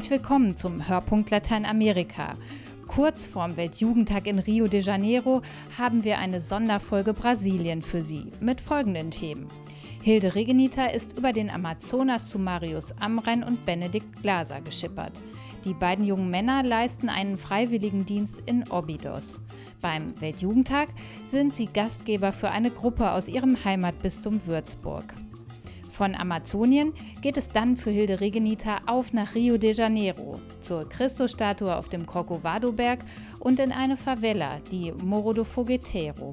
Herzlich willkommen zum Hörpunkt Lateinamerika. Kurz vorm Weltjugendtag in Rio de Janeiro haben wir eine Sonderfolge Brasilien für Sie mit folgenden Themen. Hilde Regenita ist über den Amazonas zu Marius Amrein und Benedikt Glaser geschippert. Die beiden jungen Männer leisten einen Freiwilligendienst in Obidos. Beim Weltjugendtag sind sie Gastgeber für eine Gruppe aus ihrem Heimatbistum Würzburg. Von Amazonien geht es dann für Hilde Regenita auf nach Rio de Janeiro, zur Christusstatue auf dem Corcovado-Berg und in eine Favela, die Morro do Fogueteiro.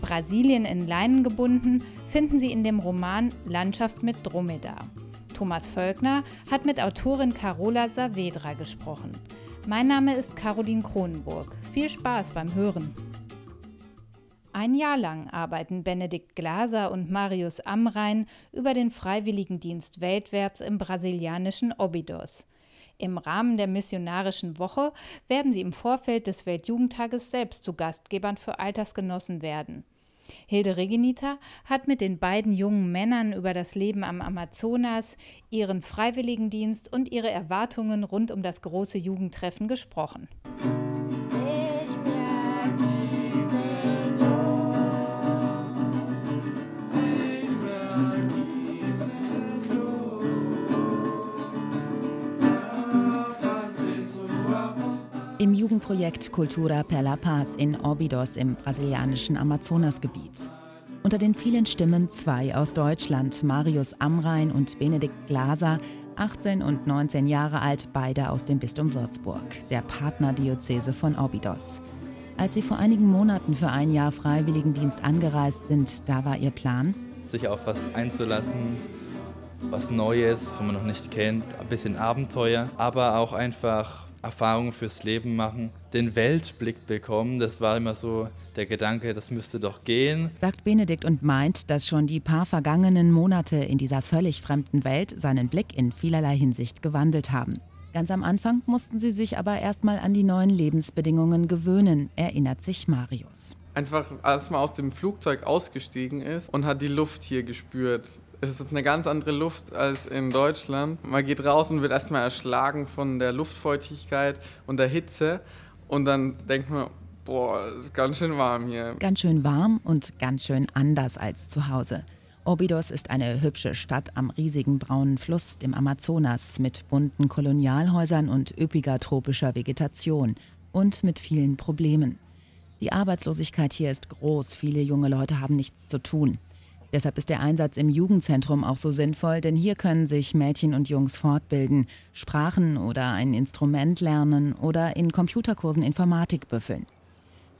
Brasilien in Leinen gebunden finden Sie in dem Roman Landschaft mit Dromedar. Thomas Völkner hat mit Autorin Carola Saavedra gesprochen. Mein Name ist Caroline Kronenburg. Viel Spaß beim Hören. Ein Jahr lang arbeiten Benedikt Glaser und Marius Amrein über den Freiwilligendienst weltwärts im brasilianischen Obidos. Im Rahmen der missionarischen Woche werden sie im Vorfeld des Weltjugendtages selbst zu Gastgebern für Altersgenossen werden. Hilde Regenita hat mit den beiden jungen Männern über das Leben am Amazonas, ihren Freiwilligendienst und ihre Erwartungen rund um das große Jugendtreffen gesprochen. Im Jugendprojekt Cultura per la Paz in Orbidos im brasilianischen Amazonasgebiet. Unter den vielen Stimmen zwei aus Deutschland, Marius Amrein und Benedikt Glaser, 18 und 19 Jahre alt, beide aus dem Bistum Würzburg, der Partnerdiözese von Orbidos. Als sie vor einigen Monaten für ein Jahr Freiwilligendienst angereist sind, da war ihr Plan, sich auf was einzulassen, was Neues, was man noch nicht kennt, ein bisschen Abenteuer, aber auch einfach Erfahrungen fürs Leben machen, den Weltblick bekommen. Das war immer so der Gedanke, das müsste doch gehen. Sagt Benedikt und meint, dass schon die paar vergangenen Monate in dieser völlig fremden Welt seinen Blick in vielerlei Hinsicht gewandelt haben. Ganz am Anfang mussten sie sich aber erstmal an die neuen Lebensbedingungen gewöhnen, erinnert sich Marius. Einfach, als man aus dem Flugzeug ausgestiegen ist und hat die Luft hier gespürt. Es ist eine ganz andere Luft als in Deutschland. Man geht raus und wird erstmal erschlagen von der Luftfeuchtigkeit und der Hitze. Und dann denkt man, boah, ist ganz schön warm hier. Ganz schön warm und ganz schön anders als zu Hause. Obidos ist eine hübsche Stadt am riesigen braunen Fluss, dem Amazonas, mit bunten Kolonialhäusern und üppiger tropischer Vegetation und mit vielen Problemen. Die Arbeitslosigkeit hier ist groß, viele junge Leute haben nichts zu tun. Deshalb ist der Einsatz im Jugendzentrum auch so sinnvoll, denn hier können sich Mädchen und Jungs fortbilden, Sprachen oder ein Instrument lernen oder in Computerkursen Informatik büffeln.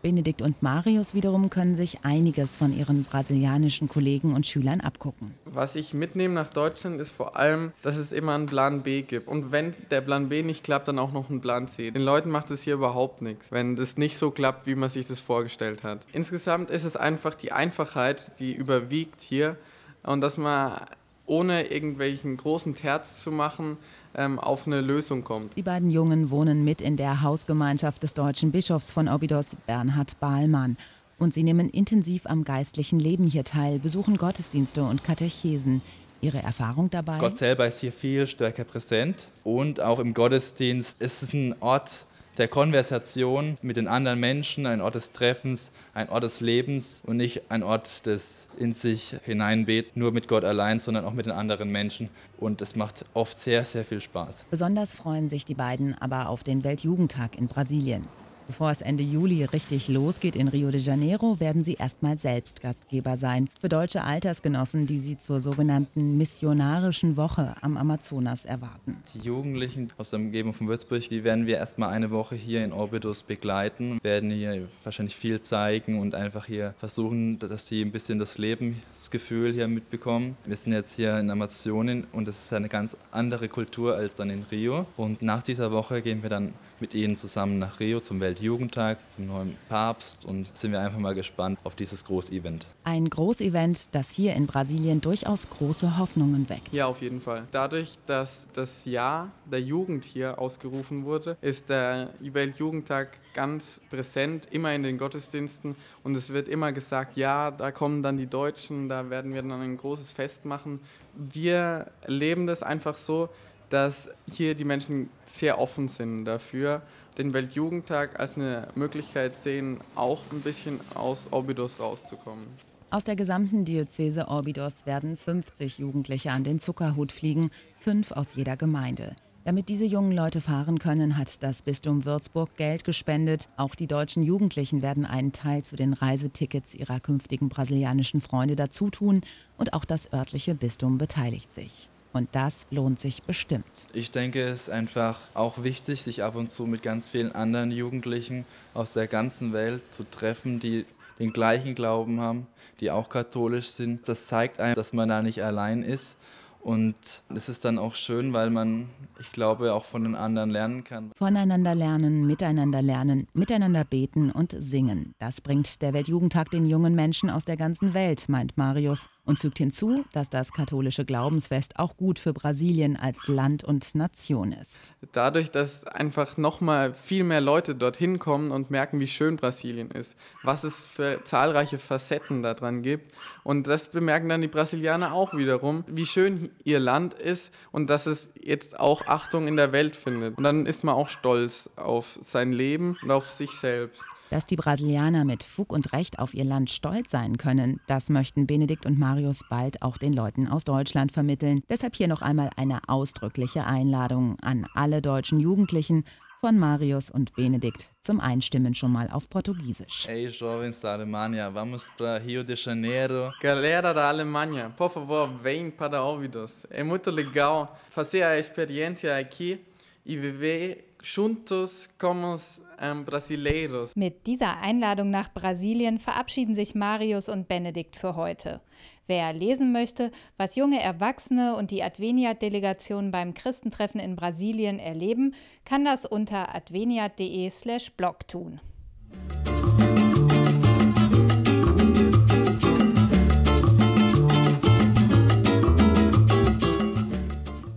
Benedikt und Marius wiederum können sich einiges von ihren brasilianischen Kollegen und Schülern abgucken. Was ich mitnehme nach Deutschland ist vor allem, dass es immer einen Plan B gibt. Und wenn der Plan B nicht klappt, dann auch noch einen Plan C. Den Leuten macht es hier überhaupt nichts, wenn das nicht so klappt, wie man sich das vorgestellt hat. Insgesamt ist es einfach die Einfachheit, die überwiegt hier und dass man ohne irgendwelchen großen Terz zu machen, ähm, auf eine Lösung kommt. Die beiden Jungen wohnen mit in der Hausgemeinschaft des deutschen Bischofs von Obidos, Bernhard Bahlmann. Und sie nehmen intensiv am geistlichen Leben hier teil, besuchen Gottesdienste und Katechesen. Ihre Erfahrung dabei? Gott selber ist hier viel stärker präsent und auch im Gottesdienst ist es ein Ort, der Konversation mit den anderen Menschen, ein Ort des Treffens, ein Ort des Lebens und nicht ein Ort des in sich hineinbet, nur mit Gott allein, sondern auch mit den anderen Menschen. Und es macht oft sehr, sehr viel Spaß. Besonders freuen sich die beiden aber auf den Weltjugendtag in Brasilien. Bevor es Ende Juli richtig losgeht in Rio de Janeiro, werden sie erstmal selbst Gastgeber sein für deutsche Altersgenossen, die sie zur sogenannten missionarischen Woche am Amazonas erwarten. Die Jugendlichen aus der Umgebung von Würzburg, die werden wir erstmal eine Woche hier in Orbitus begleiten, werden hier wahrscheinlich viel zeigen und einfach hier versuchen, dass sie ein bisschen das Lebensgefühl hier mitbekommen. Wir sind jetzt hier in Amazonien und es ist eine ganz andere Kultur als dann in Rio. Und nach dieser Woche gehen wir dann mit ihnen zusammen nach Rio zum Weltjugendtag, zum neuen Papst und sind wir einfach mal gespannt auf dieses Großevent. Ein Großevent, das hier in Brasilien durchaus große Hoffnungen weckt. Ja, auf jeden Fall. Dadurch, dass das Jahr der Jugend hier ausgerufen wurde, ist der Weltjugendtag ganz präsent, immer in den Gottesdiensten und es wird immer gesagt, ja, da kommen dann die Deutschen, da werden wir dann ein großes Fest machen. Wir erleben das einfach so, dass hier die Menschen sehr offen sind dafür, den Weltjugendtag als eine Möglichkeit sehen, auch ein bisschen aus Obidos rauszukommen. Aus der gesamten Diözese Orbidos werden 50 Jugendliche an den Zuckerhut fliegen, fünf aus jeder Gemeinde. Damit diese jungen Leute fahren können, hat das Bistum Würzburg Geld gespendet. Auch die deutschen Jugendlichen werden einen Teil zu den Reisetickets ihrer künftigen brasilianischen Freunde dazutun und auch das örtliche Bistum beteiligt sich. Und das lohnt sich bestimmt. Ich denke, es ist einfach auch wichtig, sich ab und zu mit ganz vielen anderen Jugendlichen aus der ganzen Welt zu treffen, die den gleichen Glauben haben, die auch katholisch sind. Das zeigt einem, dass man da nicht allein ist und es ist dann auch schön, weil man, ich glaube, auch von den anderen lernen kann. Voneinander lernen, miteinander lernen, miteinander beten und singen. Das bringt der Weltjugendtag den jungen Menschen aus der ganzen Welt, meint Marius und fügt hinzu, dass das katholische Glaubensfest auch gut für Brasilien als Land und Nation ist. Dadurch, dass einfach nochmal viel mehr Leute dorthin kommen und merken, wie schön Brasilien ist, was es für zahlreiche Facetten daran gibt. Und das bemerken dann die Brasilianer auch wiederum, wie schön ihr Land ist und dass es jetzt auch Achtung in der Welt findet. Und dann ist man auch stolz auf sein Leben und auf sich selbst. Dass die Brasilianer mit Fug und Recht auf ihr Land stolz sein können, das möchten Benedikt und Marius bald auch den Leuten aus Deutschland vermitteln. Deshalb hier noch einmal eine ausdrückliche Einladung an alle deutschen Jugendlichen von Marius und Benedikt zum Einstimmen schon mal auf Portugiesisch. Ei, jovens da Alemanha, vamos para Rio de Janeiro. Galera da Alemanha, por favor, vem para Óbidos. É muito legal fazer a experiência aqui e viver juntos como ähm, brasileiros. Mit dieser Einladung nach Brasilien verabschieden sich Marius und Benedikt für heute. Wer lesen möchte, was junge Erwachsene und die Adveniat-Delegation beim Christentreffen in Brasilien erleben, kann das unter adveniat.de/blog tun.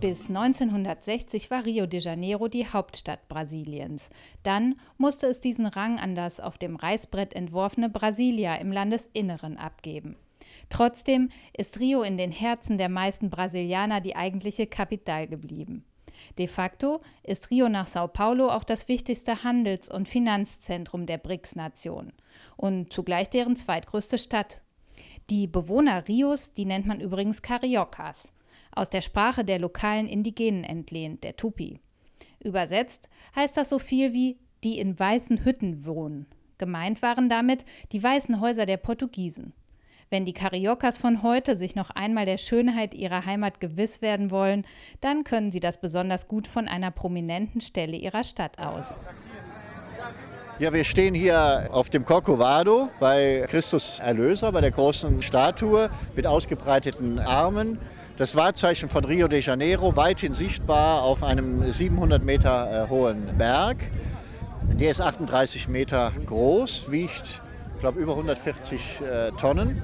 Bis 1960 war Rio de Janeiro die Hauptstadt Brasiliens. Dann musste es diesen Rang an das auf dem Reißbrett entworfene Brasilia im Landesinneren abgeben. Trotzdem ist Rio in den Herzen der meisten Brasilianer die eigentliche Kapital geblieben. De facto ist Rio nach Sao Paulo auch das wichtigste Handels- und Finanzzentrum der BRICS-Nation und zugleich deren zweitgrößte Stadt. Die Bewohner Rios, die nennt man übrigens Cariocas aus der Sprache der lokalen Indigenen entlehnt, der Tupi. Übersetzt heißt das so viel wie die in weißen Hütten wohnen. Gemeint waren damit die weißen Häuser der Portugiesen. Wenn die Cariocas von heute sich noch einmal der Schönheit ihrer Heimat gewiss werden wollen, dann können sie das besonders gut von einer prominenten Stelle ihrer Stadt aus. Ja, wir stehen hier auf dem Corcovado bei Christus Erlöser, bei der großen Statue mit ausgebreiteten Armen. Das Wahrzeichen von Rio de Janeiro, weithin sichtbar auf einem 700 Meter äh, hohen Berg. Der ist 38 Meter groß, wiegt, ich glaube, über 140 äh, Tonnen.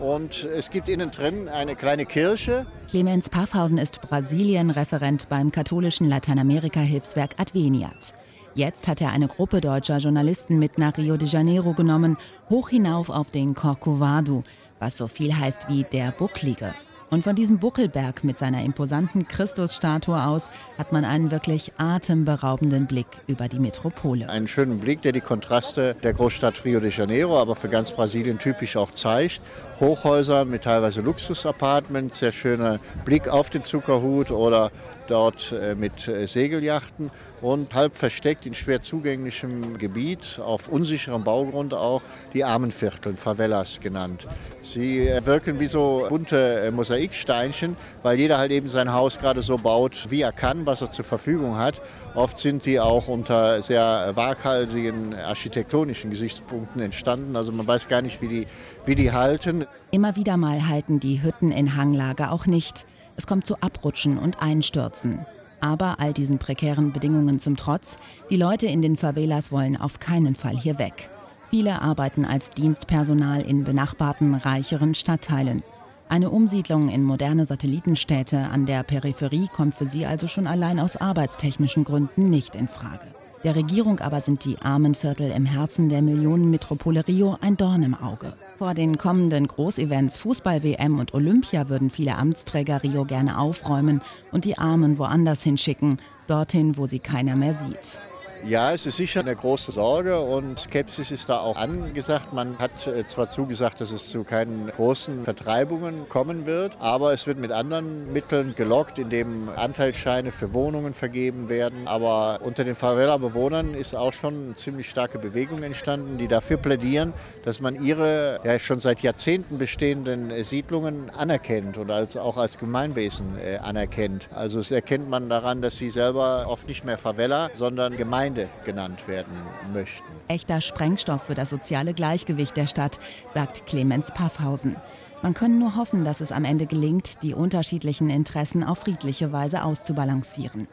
Und es gibt innen drin eine kleine Kirche. Clemens Paffhausen ist Brasilien-Referent beim katholischen Lateinamerika-Hilfswerk Adveniat. Jetzt hat er eine Gruppe deutscher Journalisten mit nach Rio de Janeiro genommen, hoch hinauf auf den Corcovado, was so viel heißt wie der Bucklige. Und von diesem Buckelberg mit seiner imposanten Christusstatue aus hat man einen wirklich atemberaubenden Blick über die Metropole. Einen schönen Blick, der die Kontraste der Großstadt Rio de Janeiro, aber für ganz Brasilien typisch auch zeigt. Hochhäuser mit teilweise Luxusapartments, sehr schöner Blick auf den Zuckerhut oder dort äh, mit äh, Segeljachten und halb versteckt in schwer zugänglichem Gebiet, auf unsicherem Baugrund auch, die Armenvierteln, Favelas genannt. Sie äh, wirken wie so bunte Mosaiksteinchen, weil jeder halt eben sein Haus gerade so baut, wie er kann, was er zur Verfügung hat. Oft sind die auch unter sehr waghalsigen architektonischen Gesichtspunkten entstanden. Also man weiß gar nicht, wie die, wie die halten. Immer wieder mal halten die Hütten in Hanglage auch nicht. Es kommt zu Abrutschen und Einstürzen. Aber all diesen prekären Bedingungen zum Trotz, die Leute in den Favelas wollen auf keinen Fall hier weg. Viele arbeiten als Dienstpersonal in benachbarten, reicheren Stadtteilen. Eine Umsiedlung in moderne Satellitenstädte an der Peripherie kommt für sie also schon allein aus arbeitstechnischen Gründen nicht in Frage. Der Regierung aber sind die Armenviertel im Herzen der Millionenmetropole Rio ein Dorn im Auge. Vor den kommenden Großevents Fußball-WM und Olympia würden viele Amtsträger Rio gerne aufräumen und die Armen woanders hinschicken, dorthin, wo sie keiner mehr sieht. Ja, es ist sicher eine große Sorge und Skepsis ist da auch angesagt. Man hat äh, zwar zugesagt, dass es zu keinen großen Vertreibungen kommen wird, aber es wird mit anderen Mitteln gelockt, indem Anteilsscheine für Wohnungen vergeben werden. Aber unter den Favela-Bewohnern ist auch schon eine ziemlich starke Bewegung entstanden, die dafür plädieren, dass man ihre ja, schon seit Jahrzehnten bestehenden äh, Siedlungen anerkennt und als, auch als Gemeinwesen äh, anerkennt. Also das erkennt man daran, dass sie selber oft nicht mehr Favela, sondern Gemeinde Gemeinde genannt werden möchten. Echter Sprengstoff für das soziale Gleichgewicht der Stadt, sagt Clemens Paffhausen. Man könne nur hoffen, dass es am Ende gelingt, die unterschiedlichen Interessen auf friedliche Weise auszubalancieren.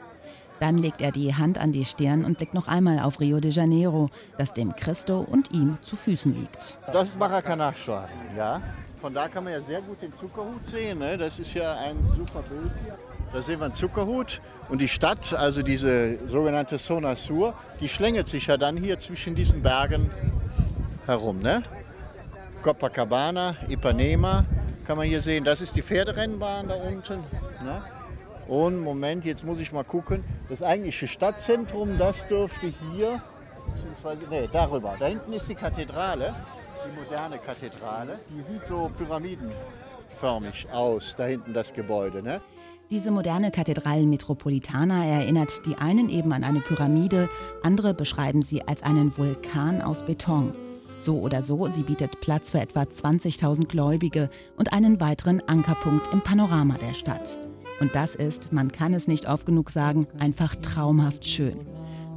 Dann legt er die Hand an die Stirn und blickt noch einmal auf Rio de Janeiro, das dem Christo und ihm zu Füßen liegt. Das ist Maracanã-Stadion, ja. Von da kann man ja sehr gut den Zuckerhut sehen. Ne? Das ist ja ein super Bild hier. Da sehen wir einen Zuckerhut und die Stadt, also diese sogenannte Zona Sur, die schlängelt sich ja dann hier zwischen diesen Bergen herum. Ne? Copacabana, Ipanema kann man hier sehen. Das ist die Pferderennbahn da unten. Ne? Und Moment, jetzt muss ich mal gucken. Das eigentliche Stadtzentrum, das dürfte hier, beziehungsweise, nee, darüber. Da hinten ist die Kathedrale, die moderne Kathedrale. Die sieht so pyramidenförmig aus, da hinten das Gebäude. Ne? Diese moderne Kathedrale Metropolitana erinnert die einen eben an eine Pyramide, andere beschreiben sie als einen Vulkan aus Beton. So oder so, sie bietet Platz für etwa 20.000 Gläubige und einen weiteren Ankerpunkt im Panorama der Stadt. Und das ist, man kann es nicht oft genug sagen, einfach traumhaft schön.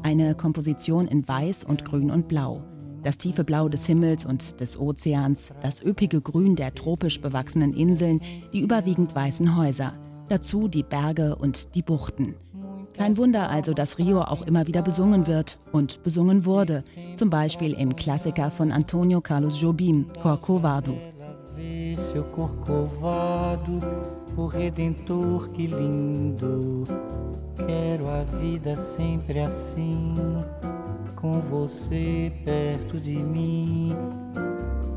Eine Komposition in Weiß und Grün und Blau. Das tiefe Blau des Himmels und des Ozeans, das üppige Grün der tropisch bewachsenen Inseln, die überwiegend weißen Häuser – dazu die Berge und die Buchten. Kein Wunder also, dass Rio auch immer wieder besungen wird und besungen wurde, zum Beispiel im Klassiker von Antonio Carlos Jobim, Corcovado. o Redentor, que lindo. Quero a vida sempre assim, com você perto de mim,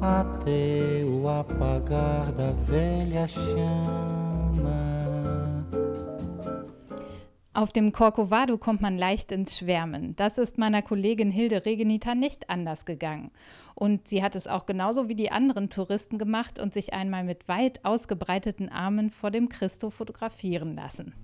até o apagar da velha chama. Auf dem Corcovado kommt man leicht ins Schwärmen. Das ist meiner Kollegin Hilde Regenita nicht anders gegangen. Und sie hat es auch genauso wie die anderen Touristen gemacht und sich einmal mit weit ausgebreiteten Armen vor dem Christo fotografieren lassen.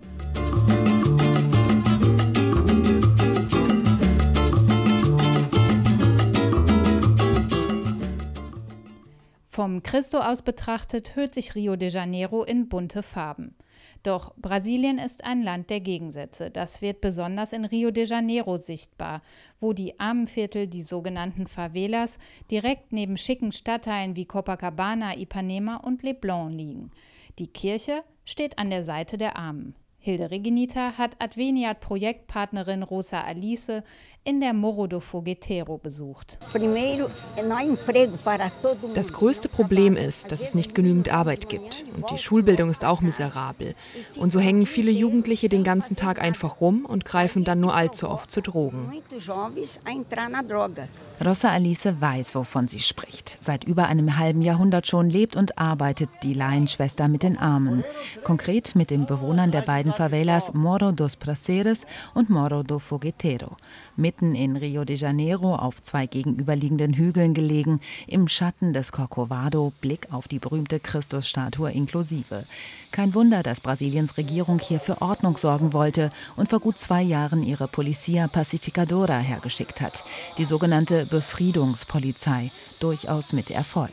Vom Christo aus betrachtet hüllt sich Rio de Janeiro in bunte Farben. Doch Brasilien ist ein Land der Gegensätze. Das wird besonders in Rio de Janeiro sichtbar, wo die Armenviertel, die sogenannten Favelas, direkt neben schicken Stadtteilen wie Copacabana, Ipanema und Leblon liegen. Die Kirche steht an der Seite der Armen. Hilde Regenita hat Adveniat Projektpartnerin Rosa Alice in der Morro do Fogueteiro besucht. Das größte Problem ist, dass es nicht genügend Arbeit gibt. Und die Schulbildung ist auch miserabel. Und so hängen viele Jugendliche den ganzen Tag einfach rum und greifen dann nur allzu oft zu Drogen. Rosa Alice weiß, wovon sie spricht. Seit über einem halben Jahrhundert schon lebt und arbeitet die Laienschwester mit den Armen. Konkret mit den Bewohnern der beiden Favelas Moro dos Praceres und Moro do Fogueteiro. Mitten in Rio de Janeiro auf zwei gegenüberliegenden Hügeln gelegen, im Schatten des Corcovado, Blick auf die berühmte Christusstatue inklusive. Kein Wunder, dass Brasiliens Regierung hier für Ordnung sorgen wollte und vor gut zwei Jahren ihre Policia Pacificadora hergeschickt hat, die sogenannte Befriedungspolizei, durchaus mit Erfolg.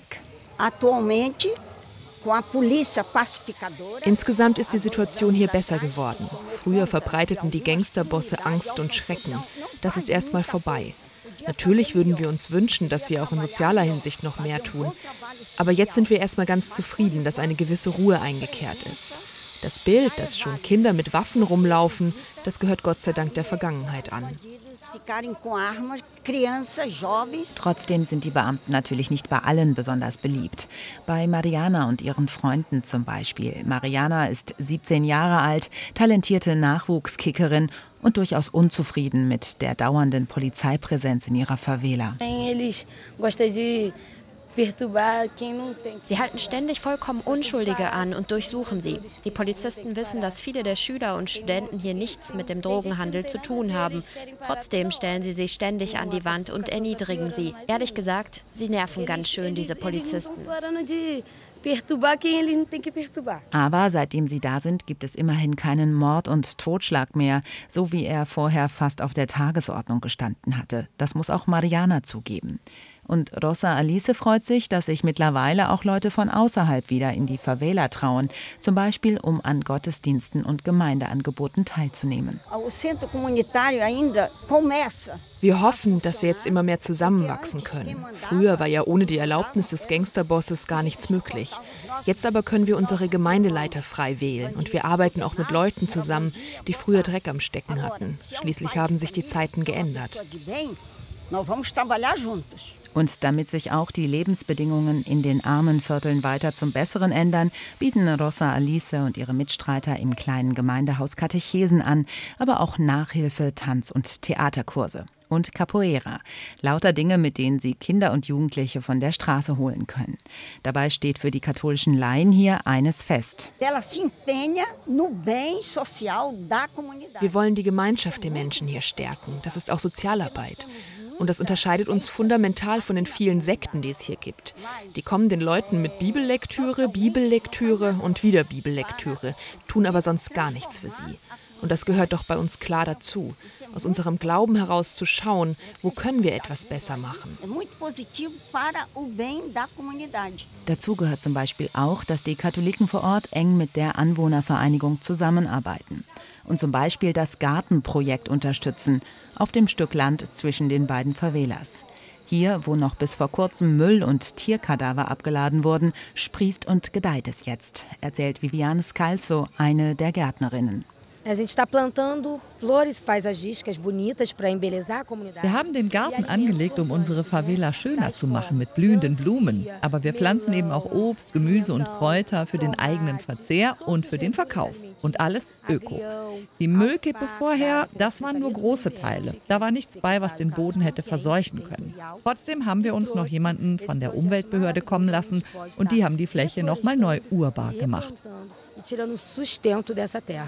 Insgesamt ist die Situation hier besser geworden. Früher verbreiteten die Gangsterbosse Angst und Schrecken. Das ist erstmal vorbei. Natürlich würden wir uns wünschen, dass sie auch in sozialer Hinsicht noch mehr tun. Aber jetzt sind wir erstmal ganz zufrieden, dass eine gewisse Ruhe eingekehrt ist. Das Bild, dass schon Kinder mit Waffen rumlaufen, das gehört Gott sei Dank der Vergangenheit an. Trotzdem sind die Beamten natürlich nicht bei allen besonders beliebt. Bei Mariana und ihren Freunden zum Beispiel. Mariana ist 17 Jahre alt, talentierte Nachwuchskickerin und durchaus unzufrieden mit der dauernden Polizeipräsenz in ihrer Favela. Sie halten ständig vollkommen Unschuldige an und durchsuchen sie. Die Polizisten wissen, dass viele der Schüler und Studenten hier nichts mit dem Drogenhandel zu tun haben. Trotzdem stellen sie sich ständig an die Wand und erniedrigen sie. Ehrlich gesagt, sie nerven ganz schön, diese Polizisten. Aber seitdem sie da sind, gibt es immerhin keinen Mord und Totschlag mehr, so wie er vorher fast auf der Tagesordnung gestanden hatte. Das muss auch Mariana zugeben. Und Rosa Alice freut sich, dass sich mittlerweile auch Leute von außerhalb wieder in die Favela trauen, zum Beispiel um an Gottesdiensten und Gemeindeangeboten teilzunehmen. Wir hoffen, dass wir jetzt immer mehr zusammenwachsen können. Früher war ja ohne die Erlaubnis des Gangsterbosses gar nichts möglich. Jetzt aber können wir unsere Gemeindeleiter frei wählen und wir arbeiten auch mit Leuten zusammen, die früher Dreck am Stecken hatten. Schließlich haben sich die Zeiten geändert. Nós vamos trabalhar juntos. Und damit sich auch die Lebensbedingungen in den armen Vierteln weiter zum Besseren ändern, bieten Rosa Alice und ihre Mitstreiter im kleinen Gemeindehaus Katechesen an, aber auch Nachhilfe, Tanz- und Theaterkurse. Und Capoeira. Lauter Dinge, mit denen sie Kinder und Jugendliche von der Straße holen können. Dabei steht für die katholischen Laien hier eines fest. Wir wollen die Gemeinschaft der Menschen hier stärken. Das ist auch Sozialarbeit. Und das unterscheidet uns fundamental von den vielen Sekten, die es hier gibt. Die kommen den Leuten mit Bibellektüre, Bibellektüre und wieder Bibellektüre, tun aber sonst gar nichts für sie. Und das gehört doch bei uns klar dazu, aus unserem Glauben heraus zu schauen, wo können wir etwas besser machen. Dazu gehört zum Beispiel auch, dass die Katholiken vor Ort eng mit der Anwohnervereinigung zusammenarbeiten und zum Beispiel das Gartenprojekt unterstützen, auf dem Stück Land zwischen den beiden Favelas. Hier, wo noch bis vor kurzem Müll und Tierkadaver abgeladen wurden, sprießt und gedeiht es jetzt, erzählt Viviane Scalzo, eine der Gärtnerinnen. Wir haben den Garten angelegt, um unsere Favela schöner zu machen mit blühenden Blumen. Aber wir pflanzen eben auch Obst, Gemüse und Kräuter für den eigenen Verzehr und für den Verkauf. Und alles öko. Die Müllkippe vorher, das waren nur große Teile. Da war nichts bei, was den Boden hätte verseuchen können. Trotzdem haben wir uns noch jemanden von der Umweltbehörde kommen lassen und die haben die Fläche nochmal neu urbar gemacht.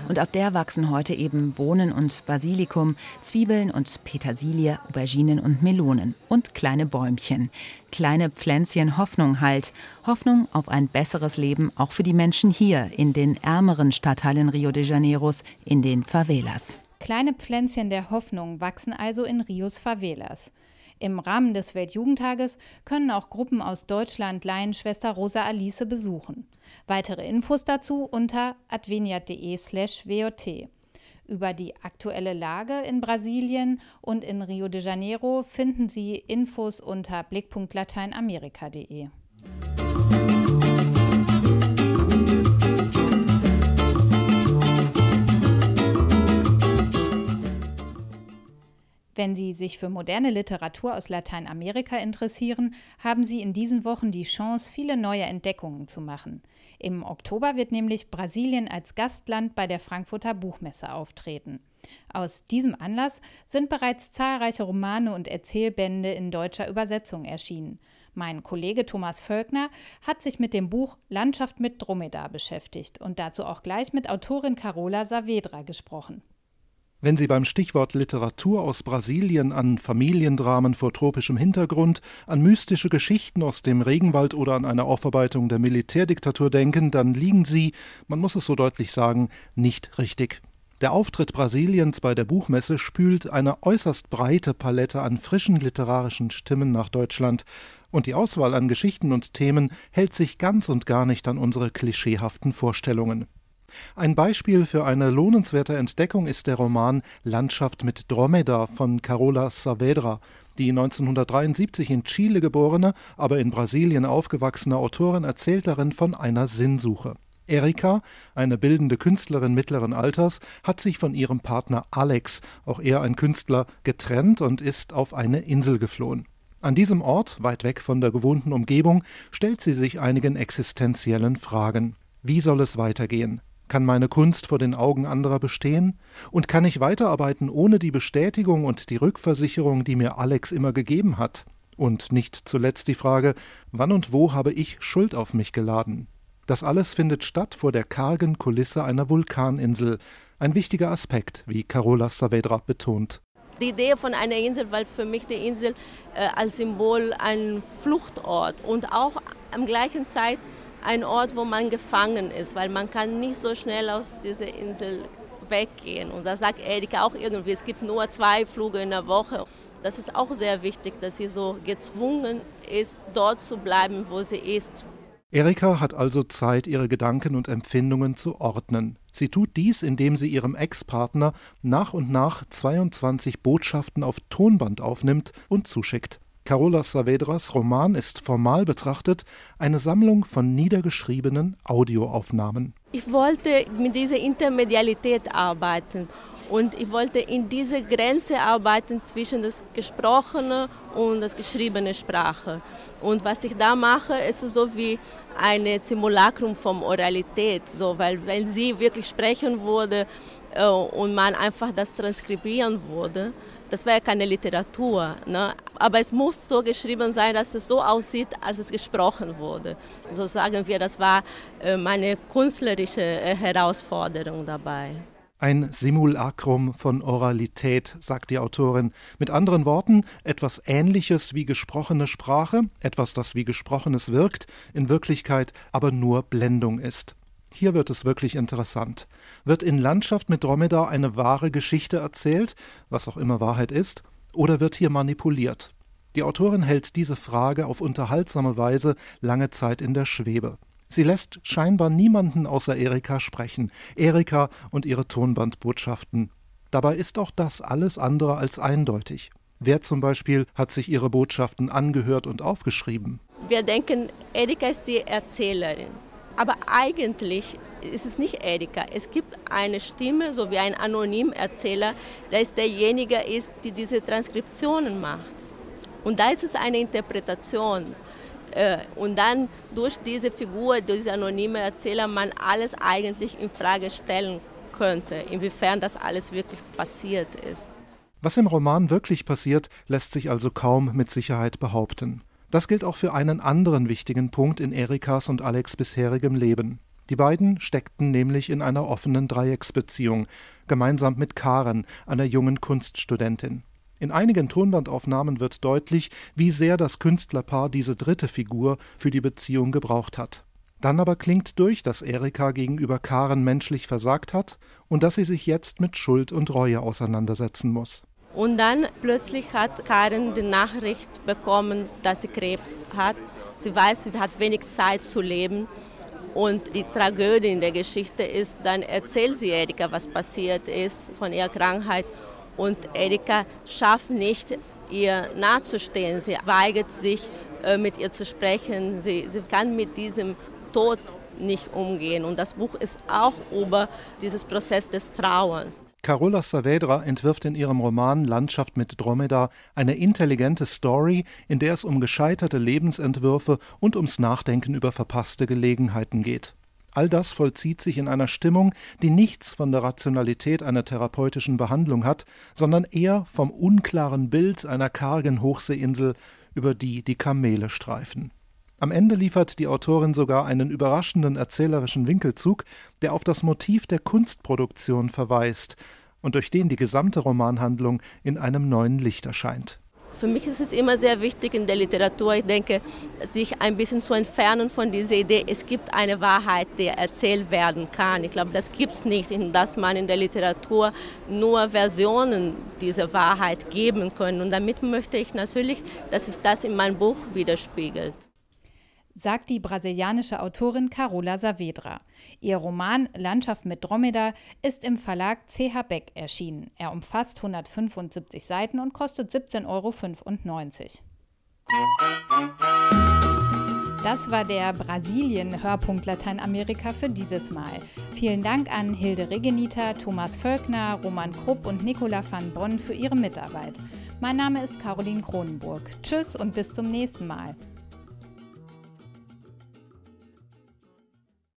Und auf der wachsen heute eben Bohnen und Basilikum, Zwiebeln und Petersilie, Auberginen und Melonen und kleine Bäumchen. Kleine Pflänzchen Hoffnung halt. Hoffnung auf ein besseres Leben auch für die Menschen hier in den ärmeren Stadtteilen Rio de Janeiros, in den Favelas. Kleine Pflänzchen der Hoffnung wachsen also in Rios Favelas. Im Rahmen des Weltjugendtages können auch Gruppen aus Deutschland Laienschwester Rosa Alice besuchen. Weitere Infos dazu unter adveniat.de/wot. Über die aktuelle Lage in Brasilien und in Rio de Janeiro finden Sie Infos unter blickpunktlateinamerika.de. Wenn Sie sich für moderne Literatur aus Lateinamerika interessieren, haben Sie in diesen Wochen die Chance, viele neue Entdeckungen zu machen. Im Oktober wird nämlich Brasilien als Gastland bei der Frankfurter Buchmesse auftreten. Aus diesem Anlass sind bereits zahlreiche Romane und Erzählbände in deutscher Übersetzung erschienen. Mein Kollege Thomas Völkner hat sich mit dem Buch Landschaft mit Dromedar beschäftigt und dazu auch gleich mit Autorin Carola Saavedra gesprochen. Wenn Sie beim Stichwort Literatur aus Brasilien an Familiendramen vor tropischem Hintergrund, an mystische Geschichten aus dem Regenwald oder an eine Aufarbeitung der Militärdiktatur denken, dann liegen Sie, man muss es so deutlich sagen, nicht richtig. Der Auftritt Brasiliens bei der Buchmesse spült eine äußerst breite Palette an frischen literarischen Stimmen nach Deutschland, und die Auswahl an Geschichten und Themen hält sich ganz und gar nicht an unsere klischeehaften Vorstellungen. Ein Beispiel für eine lohnenswerte Entdeckung ist der Roman Landschaft mit Dromedar von Carola Saavedra, die 1973 in Chile geborene, aber in Brasilien aufgewachsene Autorin erzählt darin von einer Sinnsuche. Erika, eine bildende Künstlerin mittleren Alters, hat sich von ihrem Partner Alex, auch er ein Künstler, getrennt und ist auf eine Insel geflohen. An diesem Ort, weit weg von der gewohnten Umgebung, stellt sie sich einigen existenziellen Fragen. Wie soll es weitergehen? Kann meine Kunst vor den Augen anderer bestehen? Und kann ich weiterarbeiten ohne die Bestätigung und die Rückversicherung, die mir Alex immer gegeben hat? Und nicht zuletzt die Frage, wann und wo habe ich Schuld auf mich geladen? Das alles findet statt vor der kargen Kulisse einer Vulkaninsel. Ein wichtiger Aspekt, wie Carola Saavedra betont. Die Idee von einer Insel war für mich die Insel äh, als Symbol ein Fluchtort und auch am gleichen Zeit ein Ort, wo man gefangen ist, weil man kann nicht so schnell aus dieser Insel weggehen. Und da sagt Erika auch irgendwie, es gibt nur zwei Flüge in der Woche. Das ist auch sehr wichtig, dass sie so gezwungen ist, dort zu bleiben, wo sie ist. Erika hat also Zeit, ihre Gedanken und Empfindungen zu ordnen. Sie tut dies, indem sie ihrem Ex-Partner nach und nach 22 Botschaften auf Tonband aufnimmt und zuschickt. Carola Saavedras Roman ist formal betrachtet eine Sammlung von niedergeschriebenen Audioaufnahmen. Ich wollte mit dieser Intermedialität arbeiten und ich wollte in dieser Grenze arbeiten zwischen das gesprochene und das geschriebene Sprache. Und was ich da mache, ist so wie ein Simulacrum von Oralität, so, weil wenn sie wirklich sprechen würde äh, und man einfach das transkribieren würde, das wäre keine Literatur. Ne? Aber es muss so geschrieben sein, dass es so aussieht, als es gesprochen wurde. So sagen wir, das war äh, meine künstlerische äh, Herausforderung dabei. Ein Simulacrum von Oralität, sagt die Autorin. Mit anderen Worten, etwas Ähnliches wie gesprochene Sprache, etwas, das wie gesprochenes wirkt, in Wirklichkeit aber nur Blendung ist. Hier wird es wirklich interessant. Wird in Landschaft mit Dromedar eine wahre Geschichte erzählt, was auch immer Wahrheit ist, oder wird hier manipuliert? Die Autorin hält diese Frage auf unterhaltsame Weise lange Zeit in der Schwebe. Sie lässt scheinbar niemanden außer Erika sprechen, Erika und ihre Tonbandbotschaften. Dabei ist auch das alles andere als eindeutig. Wer zum Beispiel hat sich ihre Botschaften angehört und aufgeschrieben? Wir denken, Erika ist die Erzählerin. Aber eigentlich ist es nicht Erika. Es gibt eine Stimme, so wie ein anonymer Erzähler, der ist derjenige ist, der diese Transkriptionen macht. Und da ist es eine Interpretation. Äh, und dann durch diese Figur, durch diese anonyme Erzähler, man alles eigentlich in Frage stellen könnte, inwiefern das alles wirklich passiert ist. Was im Roman wirklich passiert, lässt sich also kaum mit Sicherheit behaupten. Das gilt auch für einen anderen wichtigen Punkt in Erikas und Alex bisherigem Leben. Die beiden steckten nämlich in einer offenen Dreiecksbeziehung, gemeinsam mit Karen, einer jungen Kunststudentin. In einigen Tonbandaufnahmen wird deutlich, wie sehr das Künstlerpaar diese dritte Figur für die Beziehung gebraucht hat. Dann aber klingt durch, dass Erika gegenüber Karen menschlich versagt hat und dass sie sich jetzt mit Schuld und Reue auseinandersetzen muss. Und dann plötzlich hat Karen die Nachricht bekommen, dass sie Krebs hat. Sie weiß, sie hat wenig Zeit zu leben. Und die Tragödie in der Geschichte ist, dann erzählt sie Erika, was passiert ist von ihrer Krankheit. Und Erika schafft nicht, ihr nachzustehen. Sie weigert sich, äh, mit ihr zu sprechen. Sie, sie kann mit diesem Tod nicht umgehen. Und das Buch ist auch über dieses Prozess des Trauerns. Carola Saavedra entwirft in ihrem Roman Landschaft mit Dromedar eine intelligente Story, in der es um gescheiterte Lebensentwürfe und ums Nachdenken über verpasste Gelegenheiten geht. All das vollzieht sich in einer Stimmung, die nichts von der Rationalität einer therapeutischen Behandlung hat, sondern eher vom unklaren Bild einer kargen Hochseeinsel, über die die Kamele streifen. Am Ende liefert die Autorin sogar einen überraschenden erzählerischen Winkelzug, der auf das Motiv der Kunstproduktion verweist und durch den die gesamte Romanhandlung in einem neuen Licht erscheint. Für mich ist es immer sehr wichtig in der Literatur, ich denke, sich ein bisschen zu entfernen von dieser Idee, es gibt eine Wahrheit, die erzählt werden kann. Ich glaube, das gibt es nicht, dass man in der Literatur nur Versionen dieser Wahrheit geben kann. Und damit möchte ich natürlich, dass es das in meinem Buch widerspiegelt sagt die brasilianische Autorin Carola Saavedra. Ihr Roman Landschaft mit Dromedar ist im Verlag CH Beck erschienen. Er umfasst 175 Seiten und kostet 17,95 Euro. Das war der Brasilien-Hörpunkt Lateinamerika für dieses Mal. Vielen Dank an Hilde Regenita, Thomas Völkner, Roman Krupp und Nicola van Bonn für ihre Mitarbeit. Mein Name ist Caroline Kronenburg. Tschüss und bis zum nächsten Mal.